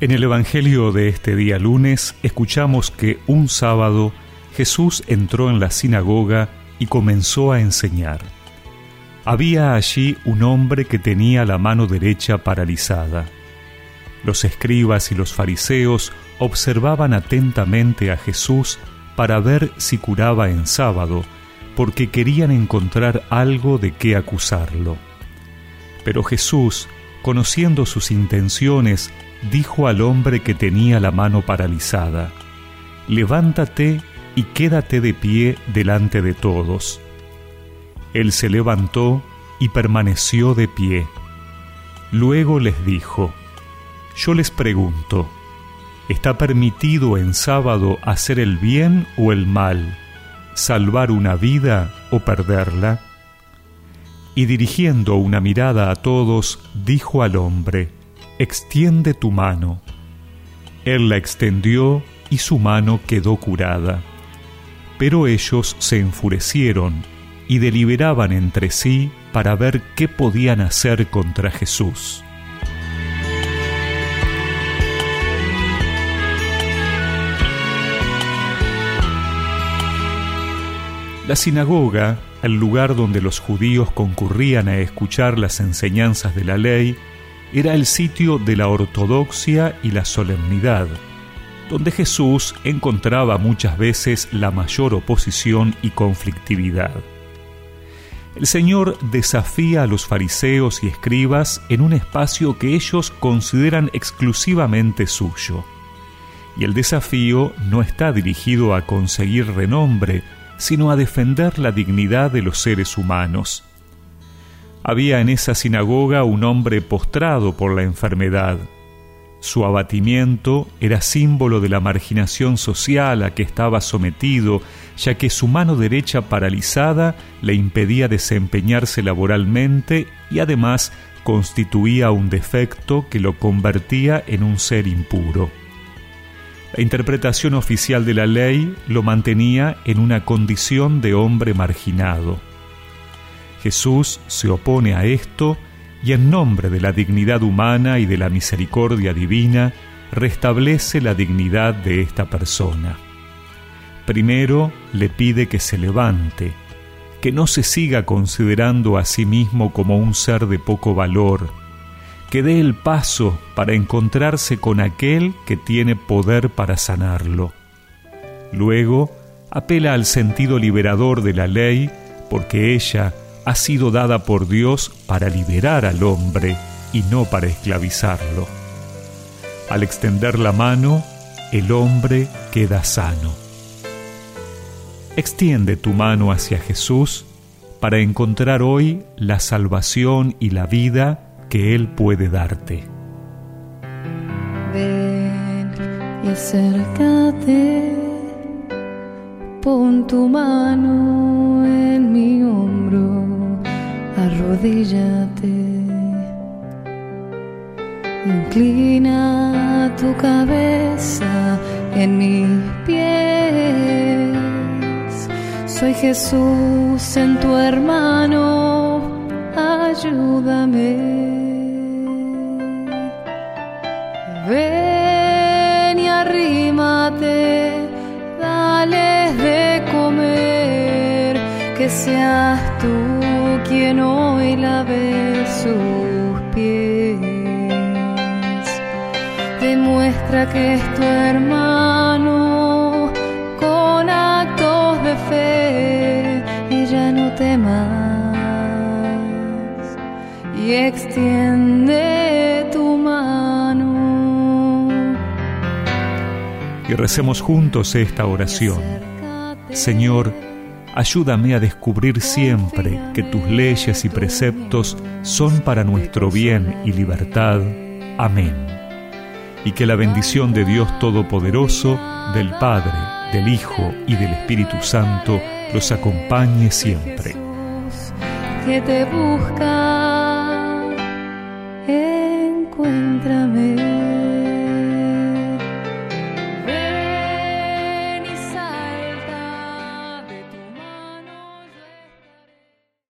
En el Evangelio de este día lunes escuchamos que un sábado Jesús entró en la sinagoga y comenzó a enseñar. Había allí un hombre que tenía la mano derecha paralizada. Los escribas y los fariseos observaban atentamente a Jesús para ver si curaba en sábado, porque querían encontrar algo de qué acusarlo. Pero Jesús, conociendo sus intenciones, dijo al hombre que tenía la mano paralizada, Levántate y quédate de pie delante de todos. Él se levantó y permaneció de pie. Luego les dijo, Yo les pregunto, ¿está permitido en sábado hacer el bien o el mal, salvar una vida o perderla? Y dirigiendo una mirada a todos, dijo al hombre, extiende tu mano. Él la extendió y su mano quedó curada. Pero ellos se enfurecieron y deliberaban entre sí para ver qué podían hacer contra Jesús. La sinagoga, el lugar donde los judíos concurrían a escuchar las enseñanzas de la ley, era el sitio de la ortodoxia y la solemnidad, donde Jesús encontraba muchas veces la mayor oposición y conflictividad. El Señor desafía a los fariseos y escribas en un espacio que ellos consideran exclusivamente suyo. Y el desafío no está dirigido a conseguir renombre, sino a defender la dignidad de los seres humanos. Había en esa sinagoga un hombre postrado por la enfermedad. Su abatimiento era símbolo de la marginación social a que estaba sometido, ya que su mano derecha paralizada le impedía desempeñarse laboralmente y además constituía un defecto que lo convertía en un ser impuro. La interpretación oficial de la ley lo mantenía en una condición de hombre marginado. Jesús se opone a esto y en nombre de la dignidad humana y de la misericordia divina, restablece la dignidad de esta persona. Primero le pide que se levante, que no se siga considerando a sí mismo como un ser de poco valor, que dé el paso para encontrarse con aquel que tiene poder para sanarlo. Luego, apela al sentido liberador de la ley, porque ella ha sido dada por Dios para liberar al hombre y no para esclavizarlo. Al extender la mano, el hombre queda sano. Extiende tu mano hacia Jesús para encontrar hoy la salvación y la vida que Él puede darte. Ven y acércate, pon tu mano en mi hombro arrodíllate, inclina tu cabeza en mis pies. Soy Jesús en tu hermano, ayúdame. Seas tú quien hoy lave sus pies. Demuestra que es tu hermano con actos de fe y ya no temas y extiende tu mano. Y recemos juntos esta oración. Señor, Ayúdame a descubrir siempre que tus leyes y preceptos son para nuestro bien y libertad. Amén. Y que la bendición de Dios Todopoderoso, del Padre, del Hijo y del Espíritu Santo los acompañe siempre. Que te busca, encuéntrame.